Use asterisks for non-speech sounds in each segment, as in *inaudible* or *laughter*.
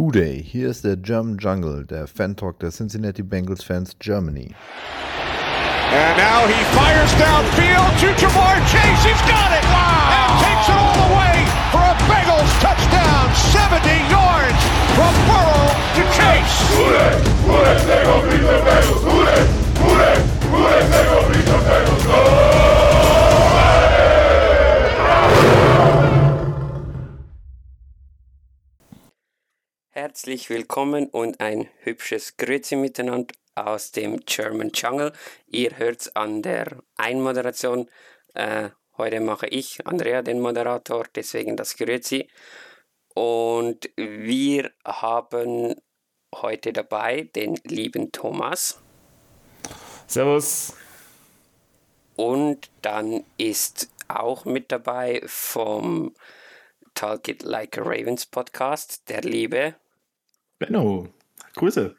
Hooday, hier ist der German Jungle, der Fan-Talk der Cincinnati Bengals Fans Germany. And now he fires downfield to Jamar Chase. He's got it! Wow! And takes it all the way for a Bengals touchdown. 70 yards from Burrow to Chase. Hooday! Hooday! They go beat the Bengals! Hooday! Hooday! Hooday! They go beat the Bengals! Go! Herzlich willkommen und ein hübsches Grüezi miteinander aus dem German Jungle. Ihr hört an der Einmoderation. Äh, heute mache ich, Andrea, den Moderator, deswegen das Grüezi. Und wir haben heute dabei den lieben Thomas. Servus. Und dann ist auch mit dabei vom Talk It Like a Ravens Podcast der liebe Benno, Grüße.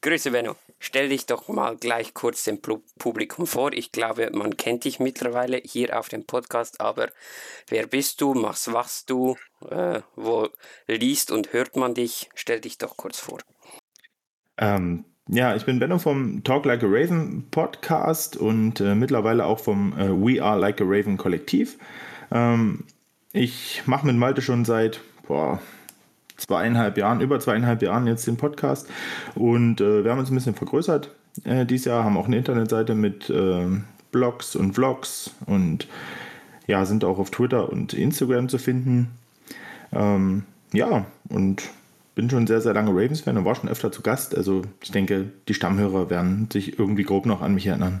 Grüße, Benno. Stell dich doch mal gleich kurz dem Publikum vor. Ich glaube, man kennt dich mittlerweile hier auf dem Podcast, aber wer bist du? Was machst du? Äh, wo liest und hört man dich? Stell dich doch kurz vor. Ähm, ja, ich bin Benno vom Talk Like a Raven Podcast und äh, mittlerweile auch vom äh, We Are Like a Raven Kollektiv. Ähm, ich mache mit Malte schon seit boah, zweieinhalb Jahren, über zweieinhalb Jahren jetzt den Podcast. Und äh, wir haben uns ein bisschen vergrößert äh, dieses Jahr, haben auch eine Internetseite mit äh, Blogs und Vlogs und ja, sind auch auf Twitter und Instagram zu finden. Ähm, ja, und bin schon sehr, sehr lange Ravens-Fan und war schon öfter zu Gast. Also ich denke, die Stammhörer werden sich irgendwie grob noch an mich erinnern.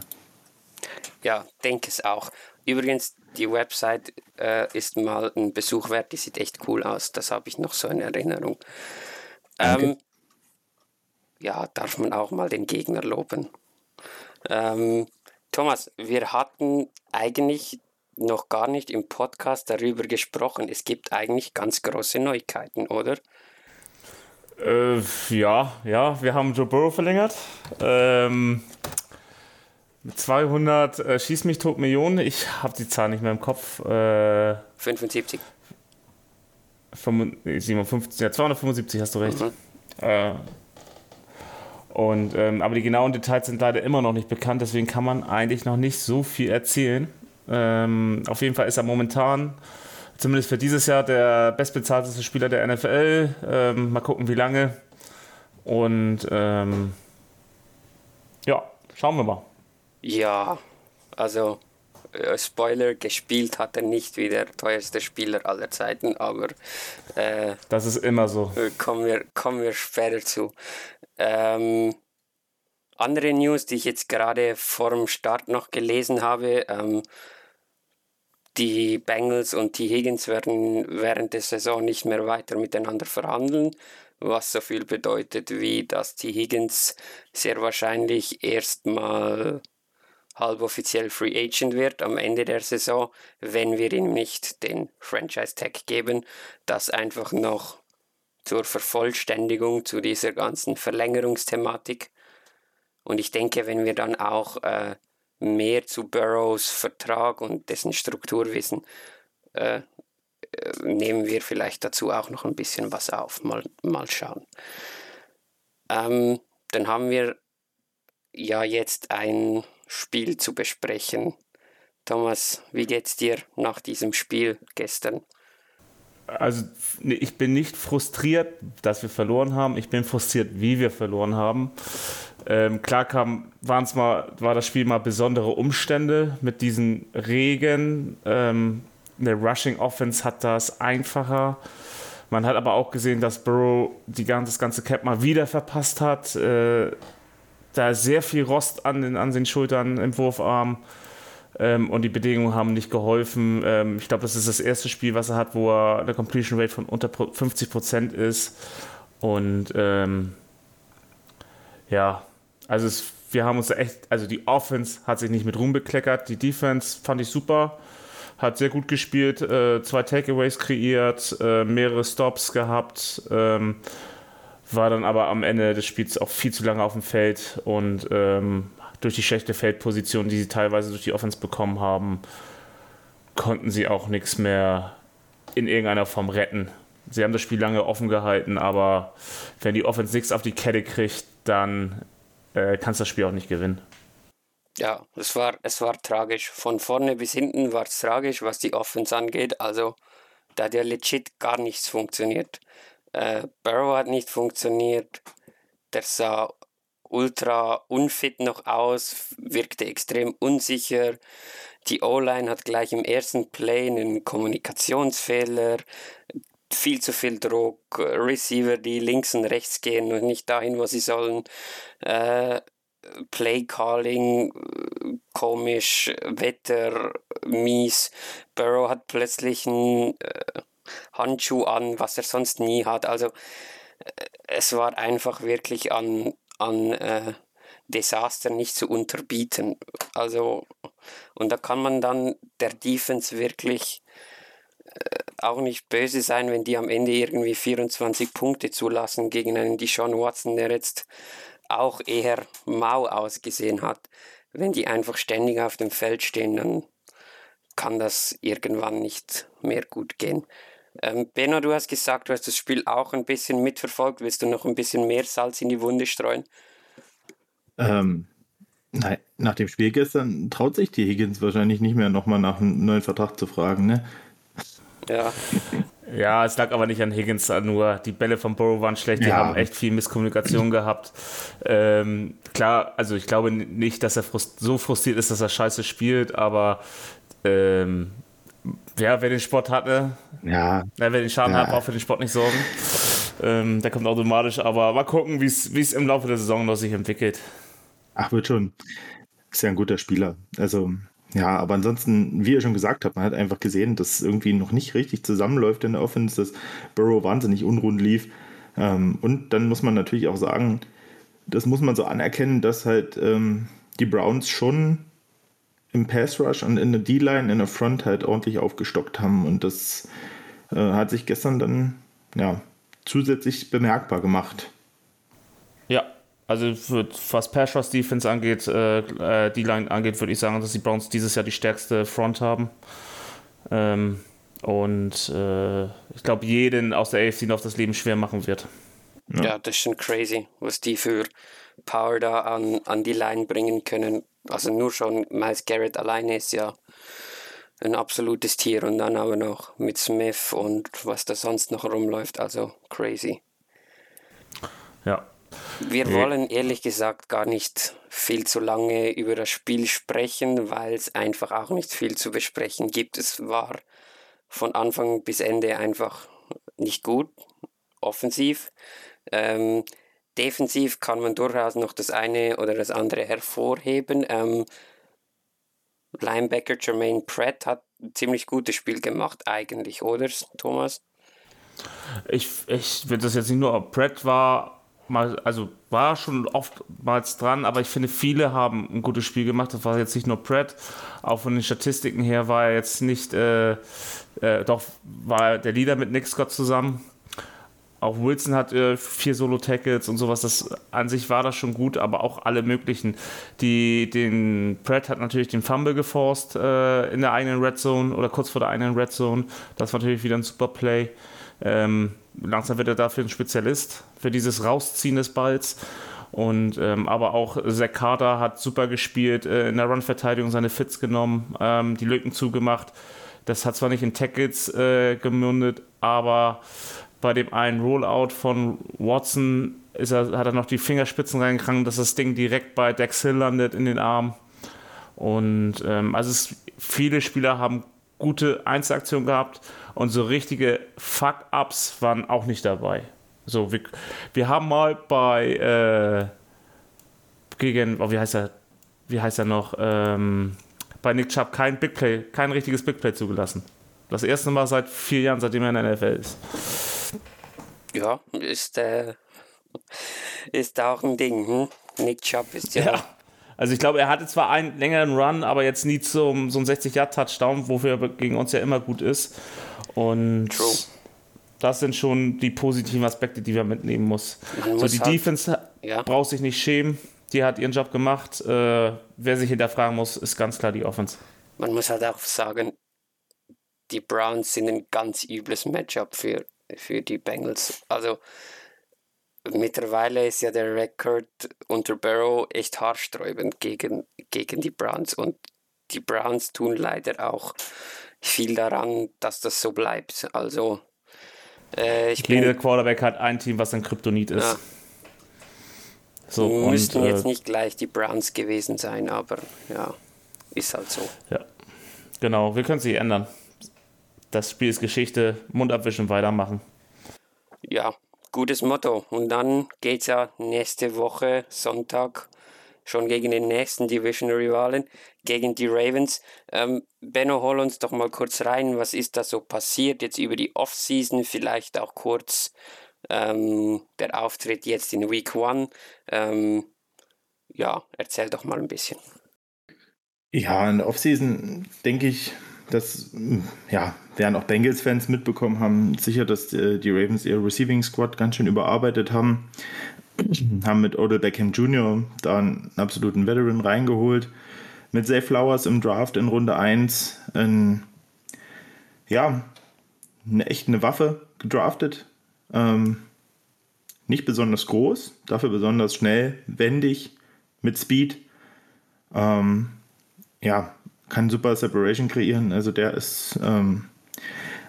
Ja, denke es auch. Übrigens, die Website äh, ist mal ein Besuch wert, die sieht echt cool aus. Das habe ich noch so in Erinnerung. Ähm, ja, darf man auch mal den Gegner loben. Ähm, Thomas, wir hatten eigentlich noch gar nicht im Podcast darüber gesprochen. Es gibt eigentlich ganz große Neuigkeiten, oder? Äh, ja, ja, wir haben Joe Burrow verlängert. Ähm, 200 äh, Schieß mich tot Millionen. Ich habe die Zahl nicht mehr im Kopf. Äh, 75. 57, ja, 275 hast du recht. Mhm. Äh, und, ähm, aber die genauen Details sind leider immer noch nicht bekannt, deswegen kann man eigentlich noch nicht so viel erzählen. Ähm, auf jeden Fall ist er momentan, zumindest für dieses Jahr, der bestbezahlteste Spieler der NFL. Ähm, mal gucken, wie lange. Und ähm, ja, schauen wir mal. Ja, also äh, Spoiler, gespielt hat er nicht wie der teuerste Spieler aller Zeiten, aber äh, das ist immer so. Äh, kommen wir, kommen wir später zu. Ähm, andere News, die ich jetzt gerade vor dem Start noch gelesen habe, ähm, die Bengals und T. Higgins werden während der Saison nicht mehr weiter miteinander verhandeln, was so viel bedeutet wie, dass T. Higgins sehr wahrscheinlich erstmal halboffiziell Free Agent wird am Ende der Saison, wenn wir ihm nicht den Franchise Tag geben, das einfach noch zur Vervollständigung zu dieser ganzen Verlängerungsthematik. Und ich denke, wenn wir dann auch äh, mehr zu Burrows Vertrag und dessen Struktur wissen, äh, äh, nehmen wir vielleicht dazu auch noch ein bisschen was auf. Mal, mal schauen. Ähm, dann haben wir ja jetzt ein Spiel zu besprechen. Thomas, wie geht's dir nach diesem Spiel gestern? Also ich bin nicht frustriert, dass wir verloren haben. Ich bin frustriert, wie wir verloren haben. Ähm, klar kam, waren's mal, war das Spiel mal besondere Umstände mit diesen Regen. Ähm, eine Rushing Offense hat das einfacher. Man hat aber auch gesehen, dass Burrow die ganze, das ganze Cap mal wieder verpasst hat. Äh, da sehr viel Rost an den, an den Schultern im Wurfarm. Ähm, und die Bedingungen haben nicht geholfen. Ähm, ich glaube, das ist das erste Spiel, was er hat, wo er eine Completion Rate von unter 50 Prozent ist. Und ähm, ja, also es, wir haben uns echt, also die Offense hat sich nicht mit Ruhm bekleckert. Die Defense fand ich super, hat sehr gut gespielt, äh, zwei Takeaways kreiert, äh, mehrere Stops gehabt. Ähm, war dann aber am Ende des Spiels auch viel zu lange auf dem Feld und ähm, durch die schlechte Feldposition, die sie teilweise durch die Offense bekommen haben, konnten sie auch nichts mehr in irgendeiner Form retten. sie haben das Spiel lange offen gehalten, aber wenn die Offense nichts auf die Kette kriegt, dann äh, kannst du das Spiel auch nicht gewinnen. Ja, es war, es war tragisch. Von vorne bis hinten war es tragisch, was die Offense angeht. Also, da hat ja legit gar nichts funktioniert. Äh, Burrow hat nicht funktioniert. Der sah ultra unfit noch aus, wirkte extrem unsicher. Die O-Line hat gleich im ersten Play einen Kommunikationsfehler, viel zu viel Druck, Receiver, die links und rechts gehen und nicht dahin, wo sie sollen. Äh, Play-Calling komisch, Wetter mies. Burrow hat plötzlich einen äh, Handschuh an, was er sonst nie hat. Also äh, es war einfach wirklich an, an äh, Desaster nicht zu unterbieten. Also, und da kann man dann der Defense wirklich äh, auch nicht böse sein, wenn die am Ende irgendwie 24 Punkte zulassen gegen einen Deshaun Watson, der jetzt auch eher mau ausgesehen hat. Wenn die einfach ständig auf dem Feld stehen, dann kann das irgendwann nicht mehr gut gehen. Ähm, Benno, du hast gesagt, du hast das Spiel auch ein bisschen mitverfolgt. Willst du noch ein bisschen mehr Salz in die Wunde streuen? Ähm, nein, nach dem Spiel gestern traut sich die Higgins wahrscheinlich nicht mehr nochmal nach einem neuen Vertrag zu fragen, ne? Ja. *laughs* Ja, es lag aber nicht an Higgins, nur die Bälle von Burrow waren schlecht, die Ja. haben echt viel Misskommunikation gehabt. Ähm, klar, also ich glaube nicht, dass er frust so frustriert ist, dass er scheiße spielt, aber ähm, ja, wer den Sport hatte, Ja, ja, wer den Schaden Ja. hat, braucht für den Sport nicht sorgen. Ähm, der kommt automatisch, aber mal gucken, wie es im Laufe der Saison noch sich entwickelt. ach, wird schon. Ist ja ein guter Spieler. Also, ja, aber ansonsten, wie ihr schon gesagt habt, man hat einfach gesehen, dass irgendwie noch nicht richtig zusammenläuft in der Offense, dass Burrow wahnsinnig unrund lief. Ähm, und dann muss man natürlich auch sagen, das muss man so anerkennen, dass halt ähm, die Browns schon im Pass Rush und in der D-Line, in der Front halt ordentlich aufgestockt haben. Und das äh, hat sich gestern dann ja, zusätzlich bemerkbar gemacht. Ja, also für, was Pass Rush Defense angeht, äh, äh, die Line angeht, würde ich sagen, dass die Browns dieses Jahr die stärkste Front haben. Ähm, und äh, ich glaube, jeden aus der AFC noch das Leben schwer machen wird. Ja. das ist schon crazy, was die für Power da an, an die Line bringen können. Also nur schon Miles Garrett alleine ist ja ein absolutes Tier und dann aber noch mit Smith und was da sonst noch rumläuft. Also crazy. Ja. Wir wollen ehrlich gesagt gar nicht viel zu lange über das Spiel sprechen, weil es einfach auch nicht viel zu besprechen gibt. Es war von Anfang bis Ende einfach nicht gut, offensiv. Ähm, defensiv kann man durchaus noch das eine oder das andere hervorheben. Ähm, Linebacker Jermaine Pratt hat ein ziemlich gutes Spiel gemacht, eigentlich, oder, Thomas? Ich, ich finde das jetzt nicht nur, Brett war mal, also war schon oftmals dran, aber ich finde, viele haben ein gutes Spiel gemacht. Das war jetzt nicht nur Pratt. Auch von den Statistiken her war er jetzt nicht, äh, äh, doch war der Leader mit Nick Scott zusammen. Auch Wilson hat äh, vier Solo-Tackles und sowas. Das an sich war das schon gut, aber auch alle möglichen. Die, den Pratt hat natürlich den Fumble geforst äh, in der eigenen Red Zone oder kurz vor der eigenen Red Zone. Das war natürlich wieder ein super Play. Ähm, langsam wird er dafür ein Spezialist für dieses Rausziehen des Balls. Und ähm, aber auch Zach Carter hat super gespielt, äh, in der Run-Verteidigung seine Fits genommen, ähm, die Lücken zugemacht. Das hat zwar nicht in Tackles äh, gemündet, aber bei dem einen Rollout von Watson ist er, hat er noch die Fingerspitzen reingegangen, dass das Ding direkt bei Dex Hill landet in den Arm. Und ähm, also es, viele Spieler haben gute Einzelaktionen gehabt und so richtige Fuck-Ups waren auch nicht dabei. So, wir, wir haben mal bei äh, gegen, oh, wie heißt er, wie heißt er noch, ähm, bei Nick Chubb kein Big Play, kein richtiges Big Play zugelassen. Das erste Mal seit vier Jahren, seitdem er in der NFL ist. Ja, ist, äh, ist auch ein Ding. Hm? Nick Chubb ist ja, Ja. Also ich glaube, er hatte zwar einen längeren Run, aber jetzt nie zum so ein 60-Yard-Touchdown, wofür er gegen uns ja immer gut ist. Und True. das sind schon die positiven Aspekte, die wir mitnehmen muss. Man so muss die halt- Defense Ja. braucht sich nicht schämen. Die hat ihren Job gemacht. Äh, wer sich hinterfragen muss, ist ganz klar die Offense. man muss halt auch sagen, die Browns sind ein ganz übles Matchup für für die Bengals. Also mittlerweile ist ja der Rekord unter Barrow echt haarsträubend gegen, gegen die Browns und die Browns tun leider auch viel daran, dass das so bleibt. Also äh, ich Jeder Quarterback hat ein Team, was ein Kryptonit ist. Ja. So, Müssten und, jetzt äh, nicht gleich die Browns gewesen sein, aber ja, ist halt so. Ja, genau, wir können sich ändern. Das Spiel ist Geschichte, Mund abwischen, weitermachen. Ja, gutes Motto. Und dann geht es ja nächste Woche, Sonntag, schon gegen den nächsten Division-Rivalen, gegen die Ravens. Ähm, Benno, hol uns doch mal kurz rein. Was ist da so passiert jetzt über die Offseason? Vielleicht auch kurz ähm, der Auftritt jetzt in Week One. Ähm, ja, erzähl doch mal ein bisschen. Ja, in der Offseason denke ich, dass, ja, werden auch Bengals-Fans mitbekommen haben, sicher, dass äh, die Ravens ihr Receiving Squad ganz schön überarbeitet haben. haben mit Odell Beckham Jr. da einen absoluten Veteran reingeholt. Mit Zay Flowers im Draft in Runde 1 ein, ja, eine echt eine Waffe gedraftet. Ähm, nicht besonders groß, dafür besonders schnell, wendig, mit Speed. Ähm, ja, kann super Separation kreieren. Also der ist ähm,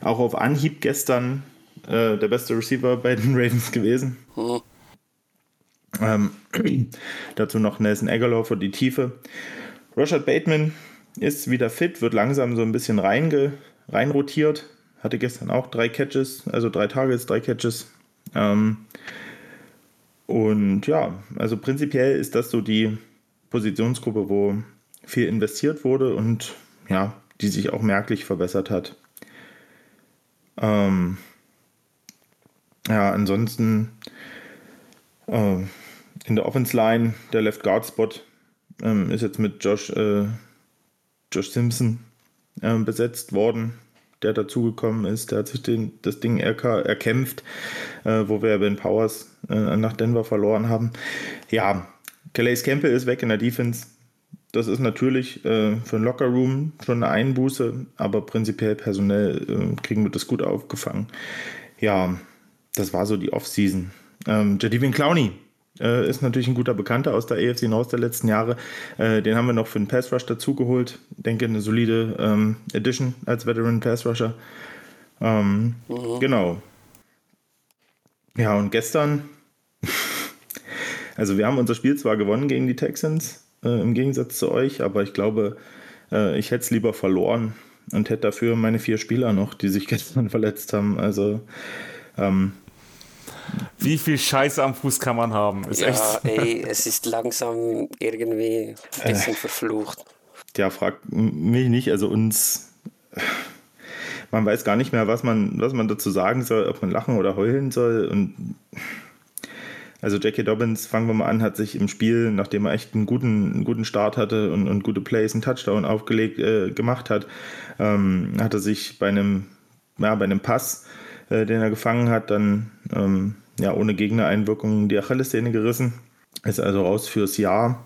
auch auf Anhieb gestern äh, der beste Receiver bei den *laughs* Ravens gewesen. Ähm, *clears throat* dazu noch Nelson Aguilar für die Tiefe. Rashad Bateman ist wieder fit, wird langsam so ein bisschen reinge, reinrotiert. Hatte gestern auch drei Catches, also drei Targets, drei Catches. Ähm, und ja, also prinzipiell ist das so die Positionsgruppe, wo viel investiert wurde und ja, die sich auch merklich verbessert hat. Ähm, ja, ansonsten äh, in der Offense Line, der Left Guard Spot ähm, ist jetzt mit Josh, äh, Josh Simpson äh, besetzt worden, der dazugekommen ist. Der hat sich den, das Ding erkämpft, äh, wo wir Ben Powers äh, nach Denver verloren haben. Ja, Calais Campbell ist weg in der Defense. Das ist natürlich äh, für den Lockerroom schon eine Einbuße, aber prinzipiell personell äh, kriegen wir das gut aufgefangen. Ja, das war so die Offseason. Ähm, Jadivin Clowney äh, ist natürlich ein guter Bekannter aus der AFC North der letzten Jahre. Äh, den haben wir noch für den Pass Rush dazugeholt. Denke, eine solide ähm, Edition als Veteran Pass Rusher. Ähm, mhm. Genau. Ja, und gestern, *laughs* also wir haben unser Spiel zwar gewonnen gegen die Texans, äh, im Gegensatz zu euch, aber ich glaube, äh, ich hätte es lieber verloren und hätte dafür meine vier Spieler noch, die sich *laughs* gestern verletzt haben. Also ähm, wie viel Scheiße am Fuß kann man haben? Ist ja, echt... ey, es ist langsam irgendwie ein bisschen äh, verflucht. Ja, fragt mich nicht. Also uns, man weiß gar nicht mehr, was man, was man dazu sagen soll, ob man lachen oder heulen soll. Und also Jackie Dobbins, fangen wir mal an, hat sich im Spiel, nachdem er echt einen guten, einen guten Start hatte und, und gute Plays, einen Touchdown aufgelegt äh, gemacht hat, ähm, hat er sich bei einem, ja, bei einem Pass äh, den er gefangen hat, dann ähm, ja, ohne Gegnereinwirkung die Achillessehne gerissen. Ist also raus fürs Jahr.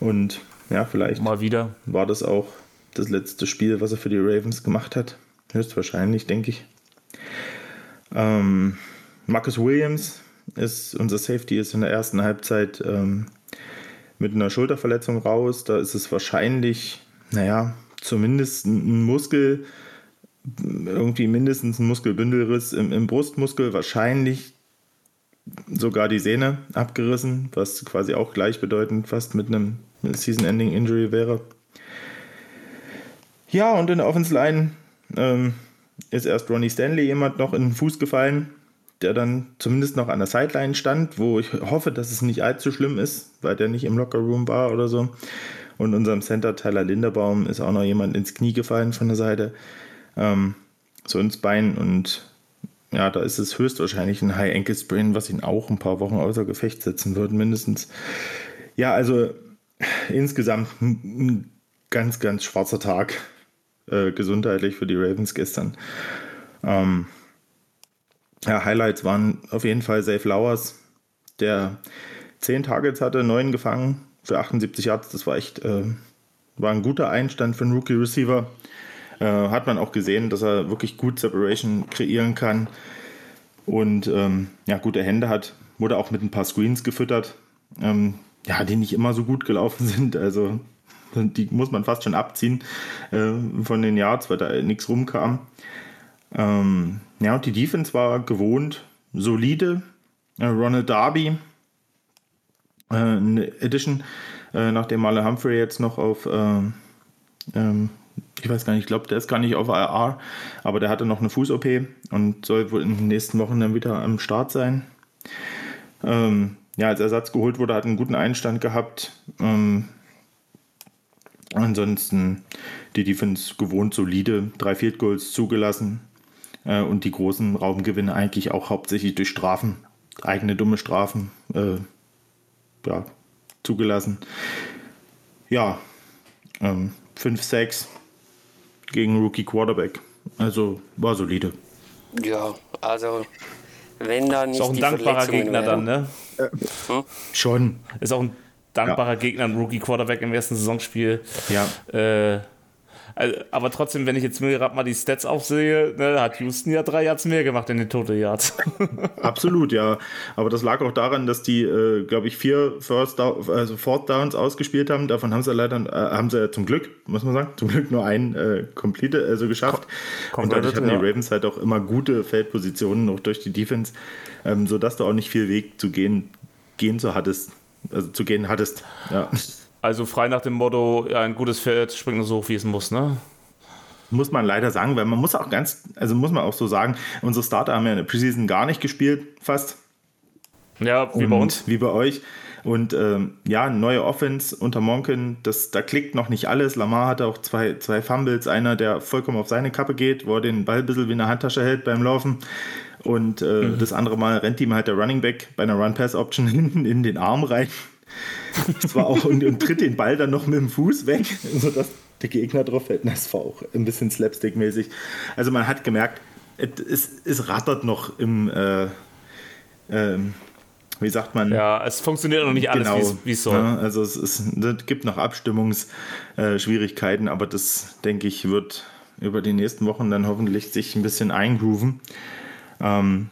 Und ja, vielleicht mal wieder war das auch das letzte Spiel, was er für die Ravens gemacht hat. Höchstwahrscheinlich, denke ich. Ähm, Marcus Williams ist unser Safety, ist in der ersten Halbzeit ähm, mit einer Schulterverletzung raus. Da ist es wahrscheinlich, naja, zumindest ein Muskel, irgendwie mindestens ein Muskelbündelriss im, im Brustmuskel, wahrscheinlich sogar die Sehne abgerissen, was quasi auch gleichbedeutend fast mit einem Season-Ending-Injury wäre. Ja, und in der Offense Line ähm, ist erst Ronnie Stanley jemand noch in den Fuß gefallen, der dann zumindest noch an der Sideline stand, wo ich hoffe, dass es nicht allzu schlimm ist, weil der nicht im Lockerroom war oder so. Und unserem Center Tyler Linderbaum ist auch noch jemand ins Knie gefallen von der Seite ähm, so ins Bein und ja, da ist es höchstwahrscheinlich ein High Ankle Sprain, was ihn auch ein paar Wochen außer Gefecht setzen wird, mindestens. Ja, also insgesamt ein ganz, ganz schwarzer Tag äh, gesundheitlich für die Ravens gestern. Ähm, ja, Highlights waren auf jeden Fall Safe Flowers, der 10 Targets hatte, 9 gefangen für 78 Yards. Das war echt äh, war ein guter Einstand für einen Rookie Receiver. Äh, hat man auch gesehen, dass er wirklich gut Separation kreieren kann. und ähm, ja, gute Hände hat. Wurde auch mit ein paar Screens gefüttert, ähm, ja, die nicht immer so gut gelaufen *laughs* sind. Also die muss man fast schon abziehen äh, von den Yards, weil da nichts rumkam. Ähm, ja, und die Defense war gewohnt, solide. Äh, Ronald Darby, äh, eine Edition, äh, nachdem Marlon Humphrey jetzt noch auf, ähm, ähm, ich weiß gar nicht, ich glaube, der ist gar nicht auf IR, aber der hatte noch eine Fuß-OP und soll wohl in den nächsten Wochen dann wieder am Start sein. Ähm, ja, als Ersatz geholt wurde, hat einen guten Einstand gehabt. Ähm, ansonsten die Defense gewohnt solide, drei Field Goals zugelassen äh, und die großen Raumgewinne eigentlich auch hauptsächlich durch Strafen, eigene dumme Strafen äh, ja, zugelassen. Ja, ähm, 5-6 gegen Rookie Quarterback. Also war solide. Ja, also wenn da nicht Ist auch ein dankbarer Gegner dann, ne? Hm? Schon. Ist auch ein dankbarer ja. Gegner, ein Rookie Quarterback im ersten Saisonspiel. Ja. Äh, also, aber trotzdem, wenn ich jetzt mir gerade mal die Stats aufsehe, ne, hat Houston ja drei Yards mehr gemacht in den Total Yards. *laughs* Absolut, ja. Aber das lag auch daran, dass die, äh, glaube ich, vier First Down, also Fourth Downs ausgespielt haben. Davon haben sie leider, äh, haben sie zum Glück, muss man sagen, zum Glück nur einen äh, Complete, also geschafft. Kom Und dadurch hatten ja. die Ravens halt auch immer gute Feldpositionen, auch durch die Defense, ähm, sodass du auch nicht viel Weg zu gehen, gehen so hattest, also zu gehen hattest. Ja. *laughs* Also frei nach dem Motto, ja, ein gutes Pferd springt nur so hoch, wie es muss, ne? Muss man leider sagen, weil man muss auch ganz, also muss man auch so sagen, unsere Starter haben ja in der Preseason gar nicht gespielt, fast. Ja, wie Und bei uns. Wie bei euch. Und ähm, ja, neue Offense unter Monken, das, da klickt noch nicht alles. Lamar hatte auch zwei, zwei Fumbles, einer, der vollkommen auf seine Kappe geht, wo er den Ball ein bisschen wie eine Handtasche hält beim Laufen. Und äh, mhm. das andere Mal rennt ihm halt der Running Back bei einer Run-Pass-Option *laughs* hinten in den Arm rein. Das war auch und, und, tritt den Ball dann noch mit dem Fuß weg, *laughs* sodass der Gegner drauf fällt. Das war auch ein bisschen slapstick-mäßig. Also man hat gemerkt, es, es rattert noch im, äh, ähm, wie sagt man? Ja, es funktioniert noch nicht alles, genau, wie es soll. Ja, also es, ist, es, gibt noch Abstimmungsschwierigkeiten, aber das, denke ich, wird über die nächsten Wochen dann hoffentlich sich ein bisschen eingrooven. Ähm,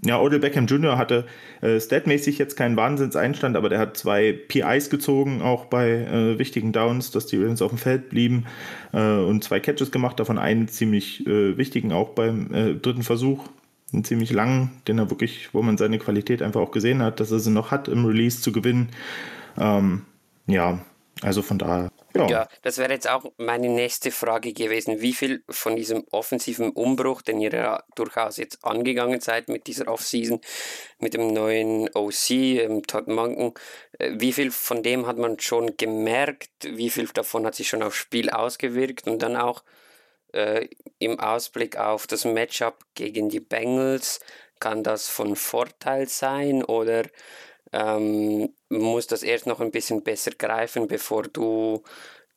ja, Odell Beckham Jr. hatte äh, statmäßig jetzt keinen Wahnsinnseinstand, aber der hat zwei PIs gezogen, auch bei äh, wichtigen Downs, dass die Ravens auf dem Feld blieben äh, und zwei Catches gemacht, davon einen ziemlich äh, wichtigen auch beim äh, dritten Versuch, einen ziemlich langen, den er wirklich, wo man seine Qualität einfach auch gesehen hat, dass er sie noch hat im Release zu gewinnen. Ähm, ja, also von daher ja. ja, das wäre jetzt auch meine nächste Frage gewesen. Wie viel von diesem offensiven Umbruch, den ihr ja durchaus jetzt angegangen seid mit dieser Offseason, mit dem neuen OC, ähm, Todd Monken, äh, wie viel von dem hat man schon gemerkt? Wie viel davon hat sich schon aufs Spiel ausgewirkt? Und dann auch äh, im Ausblick auf das Matchup gegen die Bengals, kann das von Vorteil sein oder ähm, muss das erst noch ein bisschen besser greifen, bevor du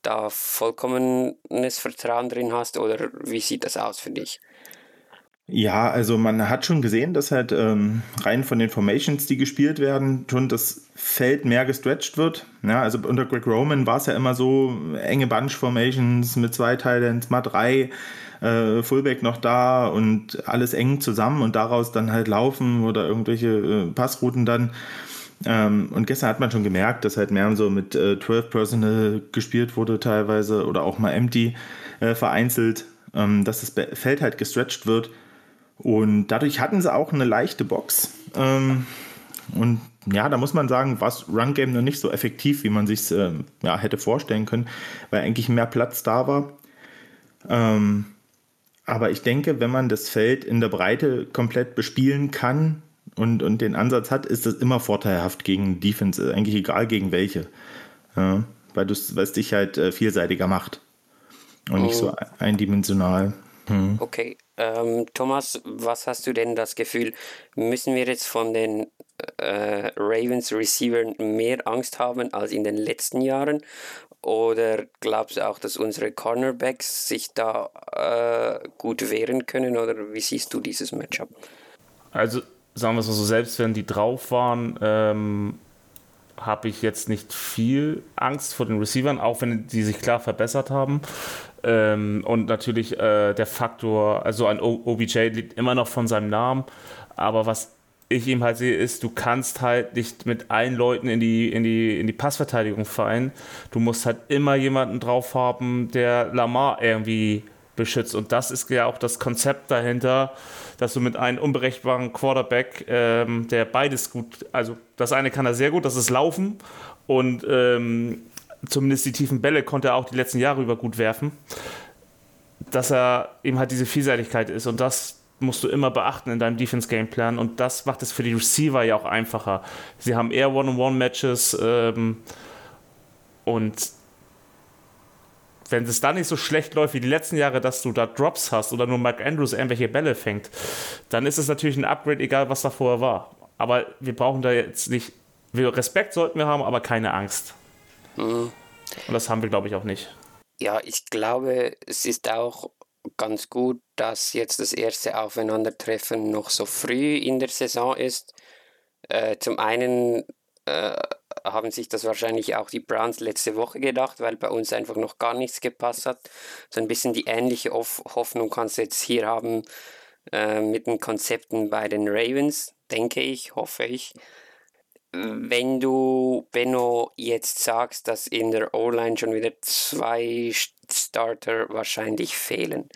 da vollkommenes Vertrauen drin hast oder wie sieht das aus für dich? Ja, also man hat schon gesehen, dass halt ähm, rein von den Formations, die gespielt werden, schon das Feld mehr gestretched wird. Ja, also unter Greg Roman war es ja immer so enge Bunch-Formations mit zwei Teilen, mal drei, äh, Fullback noch da und alles eng zusammen und daraus dann halt laufen oder irgendwelche äh, Passrouten dann. Ähm, und gestern hat man schon gemerkt, dass halt mehr so mit äh, 12 Personal gespielt wurde teilweise oder auch mal empty äh, vereinzelt, ähm, dass das Feld halt gestretched wird. Und dadurch hatten sie auch eine leichte Box. Ähm, und ja, da muss man sagen, war das Run Game noch nicht so effektiv, wie man sich äh, ja, hätte vorstellen können, weil eigentlich mehr Platz da war. Ähm, aber ich denke, wenn man das Feld in der Breite komplett bespielen kann, und, und den Ansatz hat, ist das immer vorteilhaft gegen Defense, eigentlich egal gegen welche. Ja, weil es dich halt äh, vielseitiger macht und nicht so oh. eindimensional. Hm. Okay, ähm, Thomas, was hast du denn das Gefühl, müssen wir jetzt von den äh, Ravens Receivern mehr Angst haben als in den letzten Jahren? Oder glaubst du auch, dass unsere Cornerbacks sich da äh, gut wehren können? Oder wie siehst du dieses Matchup? Also sagen wir es mal so, selbst wenn die drauf waren, ähm, habe ich jetzt nicht viel Angst vor den Receivern, auch wenn die sich klar verbessert haben. Ähm, und natürlich äh, der Faktor, also ein OBJ liegt immer noch von seinem Namen, Aber was ich ihm halt sehe, ist, du kannst halt nicht mit allen Leuten in die, in die, in die Passverteidigung fallen. Du musst halt immer jemanden drauf haben, der Lamar irgendwie beschützt. Und das ist ja auch das Konzept dahinter, dass du mit einem unberechenbaren Quarterback, ähm, der beides gut, also das eine kann er sehr gut, das ist Laufen und ähm, zumindest die tiefen Bälle konnte er auch die letzten Jahre über gut werfen, dass er eben halt diese Vielseitigkeit ist und das musst du immer beachten in deinem Defense-Gameplan und das macht es für die Receiver ja auch einfacher. Sie haben eher One-on-One-Matches ähm, und wenn es da nicht so schlecht läuft wie die letzten Jahre, dass du da Drops hast oder nur Mike Andrews irgendwelche Bälle fängt, dann ist es natürlich ein Upgrade, egal was da vorher war. Aber wir brauchen da jetzt nicht, Respekt sollten wir haben, aber keine Angst. Mhm. Und das haben wir, glaube ich, auch nicht. Ja, ich glaube, es ist auch ganz gut, dass jetzt das erste Aufeinandertreffen noch so früh in der Saison ist. Äh, zum einen äh, haben sich das wahrscheinlich auch die Browns letzte Woche gedacht, weil bei uns einfach noch gar nichts gepasst hat. So ein bisschen die ähnliche Hoffnung kannst du jetzt hier haben äh, mit den Konzepten bei den Ravens, denke ich, hoffe ich. Wenn du, Benno, jetzt sagst, dass in der O-Line schon wieder zwei Starter wahrscheinlich fehlen,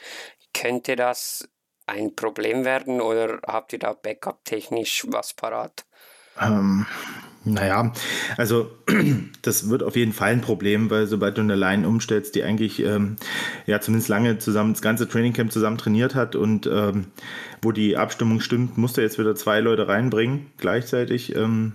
könnte das ein Problem werden oder habt ihr da Backup-technisch was parat? Ähm, naja, also *clears throat* das wird auf jeden Fall ein Problem, weil sobald du eine Line umstellst, die eigentlich ähm, ja zumindest lange zusammen das ganze Trainingcamp zusammen trainiert hat und ähm, wo die Abstimmung stimmt, musst du jetzt wieder zwei Leute reinbringen gleichzeitig. Ähm,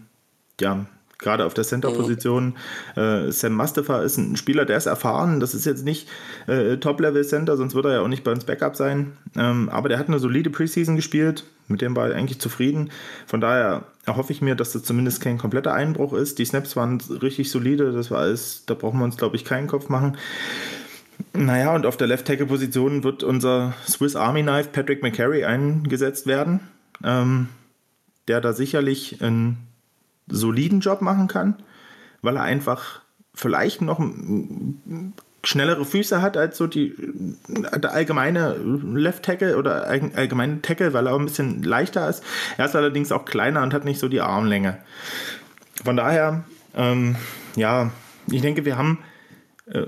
ja, gerade auf der Center-Position. Äh, Sam Mustafa ist ein Spieler, der ist erfahren. Das ist jetzt nicht äh, Top-Level-Center, sonst würde er ja auch nicht bei uns Backup sein. Ähm, aber der hat eine solide Preseason gespielt. Mit dem war er eigentlich zufrieden. Von daher erhoffe ich mir, dass das zumindest kein kompletter Einbruch ist. Die Snaps waren richtig solide. Das war alles, da brauchen wir uns, glaube ich, keinen Kopf machen. Naja, und auf der Left-Tackle-Position wird unser Swiss Army Knife Patrick McCary eingesetzt werden, ähm, der da sicherlich ein soliden Job machen kann, weil er einfach vielleicht noch schnellere Füße hat als so die der allgemeine Left Tackle oder allgemeine Tackle, weil er auch ein bisschen leichter ist. Er ist allerdings auch kleiner und hat nicht so die Armlänge. Von daher, ähm, ja, ich denke, wir haben äh,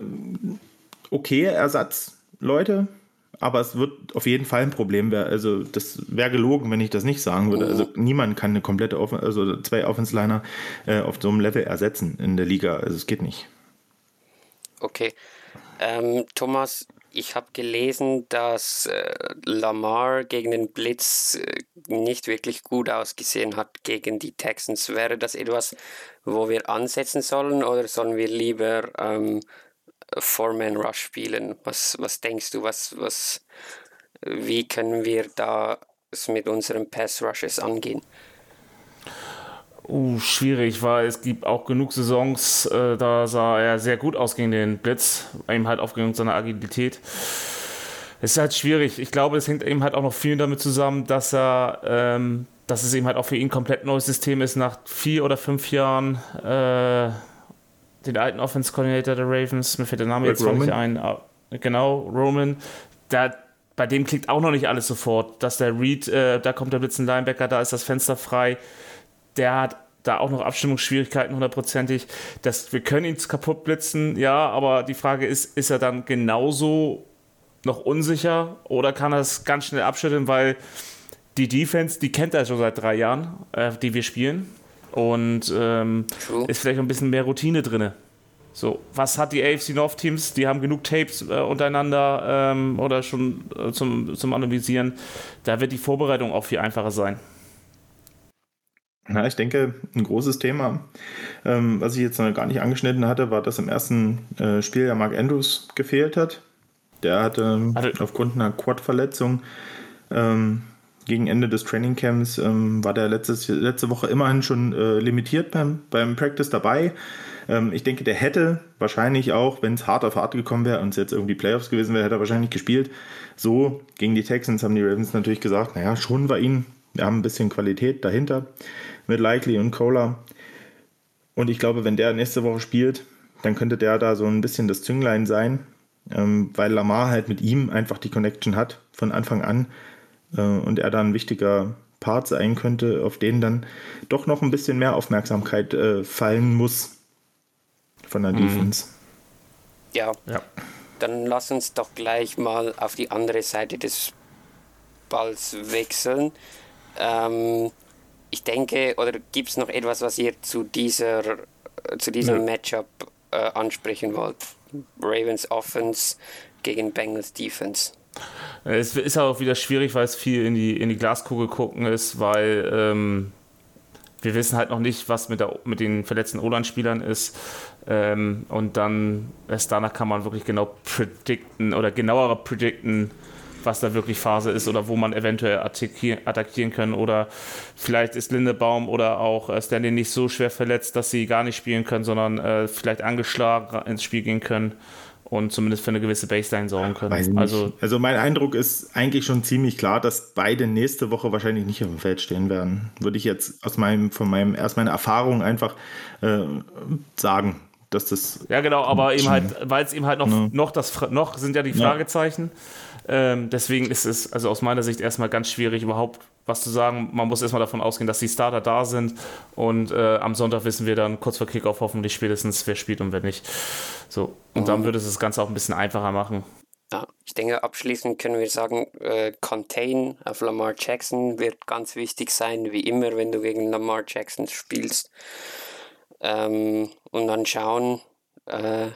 okay Ersatzleute, aber es wird auf jeden Fall ein Problem. Also das wäre gelogen, wenn ich das nicht sagen würde. Also niemand kann eine komplette, Offen also zwei Offensliner äh, auf so einem Level ersetzen in der Liga. Also es geht nicht. Okay. Ähm, Thomas, ich habe gelesen, dass äh, Lamar gegen den Blitz äh, nicht wirklich gut ausgesehen hat gegen die Texans. Wäre das etwas, wo wir ansetzen sollen oder sollen wir lieber ähm, Four-Man-Rush spielen? Was, was denkst du, was, was, wie können wir da mit unseren Pass-Rushes angehen? Uh, schwierig, weil es gibt auch genug Saisons, äh, da sah er sehr gut aus gegen den Blitz, eben halt aufgrund seiner Agilität. Es ist halt schwierig. Ich glaube, es hängt eben halt auch noch viel damit zusammen, dass er, ähm, dass es eben halt auch für ihn ein komplett neues System ist, nach vier oder fünf Jahren äh, den alten Offense Coordinator der Ravens, mir fällt der Name Rick jetzt nicht ein, genau, Roman, da, bei dem klickt auch noch nicht alles sofort, dass der Reed, äh, da kommt der Blitzen Linebacker, da ist das Fenster frei, der hat da auch noch Abstimmungsschwierigkeiten hundertprozentig. Das, wir können ihn kaputt blitzen, ja, aber die Frage ist, ist er dann genauso noch unsicher oder kann er es ganz schnell abschütteln, weil die Defense, die kennt er schon seit drei Jahren, äh, die wir spielen. Und ähm, ist vielleicht ein bisschen mehr Routine drin. So, was hat die AFC North Teams? Die haben genug Tapes äh, untereinander ähm, oder schon äh, zum, zum Analysieren. Da wird die Vorbereitung auch viel einfacher sein. Ja, ich denke, ein großes Thema, ähm, was ich jetzt noch gar nicht angeschnitten hatte, war, dass im ersten äh, Spiel ja Mark Andrews gefehlt hat. Der hatte also, aufgrund einer Quad-Verletzung ähm, gegen Ende des Trainingcamps ähm, war der letztes, letzte Woche immerhin schon äh, limitiert beim, beim Practice dabei. Ähm, ich denke, der hätte wahrscheinlich auch, wenn es hart auf hart gekommen wäre und es jetzt irgendwie Playoffs gewesen wäre, hätte er wahrscheinlich gespielt. So gegen die Texans haben die Ravens natürlich gesagt, naja, schon wir ihn. Wir haben ein bisschen Qualität dahinter mit Likely und Cola. Und ich glaube, wenn der nächste Woche spielt, dann könnte der da so ein bisschen das Zünglein sein, ähm, weil Lamar halt mit ihm einfach die Connection hat von Anfang an und er da ein wichtiger Part sein könnte, auf den dann doch noch ein bisschen mehr Aufmerksamkeit äh, fallen muss von der mhm. Defense. Ja. ja. Dann lass uns doch gleich mal auf die andere Seite des Balls wechseln. Ähm, ich denke, oder gibt es noch etwas, was ihr zu dieser zu diesem ja. Matchup äh, ansprechen wollt? Ravens Offense gegen Bengals Defense. Es ist auch wieder schwierig, weil es viel in die, in die Glaskugel gucken ist, weil ähm, wir wissen halt noch nicht, was mit, der, mit den verletzten O-Line-Spielern ist. Ähm, und dann erst danach kann man wirklich genau predikten oder genauer predikten, was da wirklich Phase ist oder wo man eventuell attackieren können. Oder vielleicht ist Lindebaum oder auch äh, Stanley nicht so schwer verletzt, dass sie gar nicht spielen können, sondern äh, vielleicht angeschlagen ins Spiel gehen können und zumindest für eine gewisse Baseline sorgen können. Also, also mein Eindruck ist eigentlich schon ziemlich klar, dass beide nächste Woche wahrscheinlich nicht auf dem Feld stehen werden. Würde ich jetzt aus meinem, von meinem, erst meiner Erfahrung einfach äh, sagen, dass das. Ja, genau, aber eben halt, weil es eben halt noch, ja. noch das noch sind ja die Fragezeichen. Ja. Ähm, deswegen ist es also aus meiner Sicht erstmal ganz schwierig, überhaupt was zu sagen. Man muss erstmal davon ausgehen, dass die Starter da sind und äh, am Sonntag wissen wir dann kurz vor Kickoff hoffentlich spätestens, wer spielt und wer nicht. So, und mhm. dann würde es das Ganze auch ein bisschen einfacher machen. Ja, ich denke, abschließend können wir sagen, äh, Contain auf Lamar Jackson wird ganz wichtig sein, wie immer, wenn du gegen Lamar Jackson spielst. Ähm, und dann schauen, äh,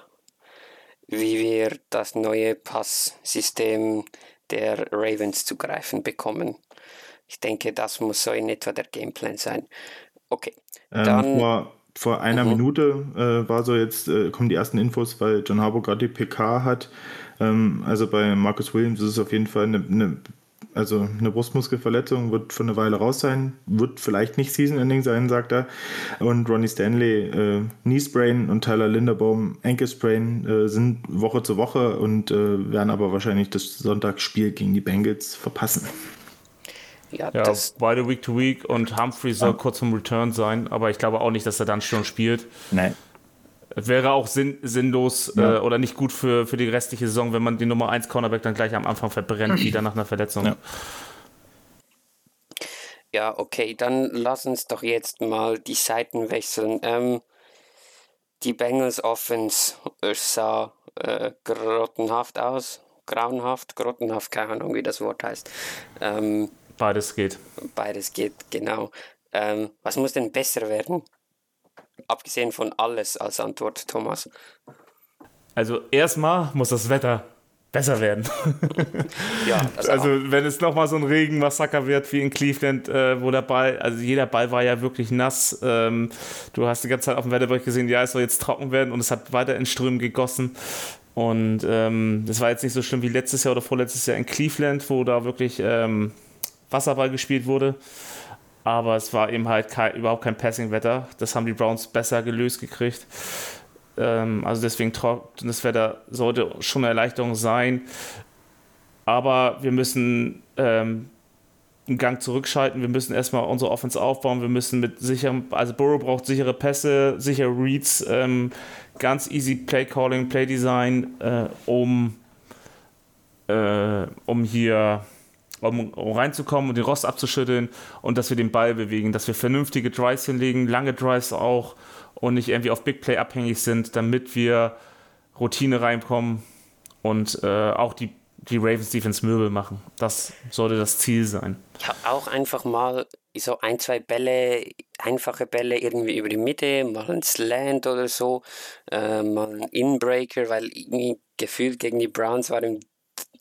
wie wir das neue Passsystem der Ravens zu greifen bekommen. Ich denke, das muss so in etwa der Gameplan sein. Okay. Ähm, dann, vor, vor einer mhm. Minute äh, war so jetzt, äh, kommen die ersten Infos, weil John Harbour gerade die PK hat. Ähm, also bei Marcus Williams ist es auf jeden Fall eine, eine also eine Brustmuskelverletzung wird für eine Weile raus sein, wird vielleicht nicht Season-Ending sein, sagt er. Und Ronnie Stanley, äh, Knee Sprain und Tyler Linderbaum, Ankle Sprain äh, sind Woche zu Woche und äh, werden aber wahrscheinlich das Sonntagsspiel gegen die Bengals verpassen. Ja, ja beide Week to Week und Humphrey soll ja. kurz vom Return sein, aber ich glaube auch nicht, dass er dann schon spielt. Nein. Wäre auch sinn, sinnlos ja. äh, oder nicht gut für, für die restliche Saison, wenn man die Nummer 1 Cornerback dann gleich am Anfang verbrennt, *clears throat* wieder nach einer Verletzung. Ja. ja. okay, dann lass uns doch jetzt mal die Seiten wechseln. Ähm, die Bengals Offense sah äh, grottenhaft aus. Grauenhaft, grottenhaft, keine Ahnung, wie das Wort heißt. Ähm, beides geht. Beides geht, genau. Ähm, was muss denn besser werden? Abgesehen von alles als Antwort, Thomas? Also erstmal muss das Wetter besser werden. *laughs* ja, also auch. wenn es nochmal so ein Regenmassaker wird wie in Cleveland, äh, wo der Ball, also jeder Ball war ja wirklich nass. Ähm, du hast die ganze Zeit auf dem Wetterbericht gesehen, ja, es soll jetzt trocken werden und es hat weiter in Strömen gegossen. Und ähm, das war jetzt nicht so schlimm wie letztes Jahr oder vorletztes Jahr in Cleveland, wo da wirklich ähm, Wasserball gespielt wurde aber es war eben halt kein, überhaupt kein Passing-Wetter. Das haben die Browns besser gelöst gekriegt. Ähm, also deswegen trockenes Wetter sollte schon eine Erleichterung sein. Aber wir müssen ähm, einen Gang zurückschalten. Wir müssen erstmal unsere Offense aufbauen. Wir müssen mit sicherem, also Burrow braucht sichere Pässe, sichere Reads, ähm, ganz easy Play Calling, Play Design, äh, um, äh, um hier um, reinzukommen und den Rost abzuschütteln und dass wir den Ball bewegen, dass wir vernünftige Drives hinlegen, lange Drives auch und nicht irgendwie auf Big Play abhängig sind, damit wir Routine reinkommen und äh, auch die, die Ravens Defense Möbel machen. Das sollte das Ziel sein. Ja, auch einfach mal so ein, zwei Bälle, einfache Bälle irgendwie über die Mitte, mal ein Slant oder so, äh, mal ein Inbreaker, weil irgendwie gefühlt gegen die Browns war im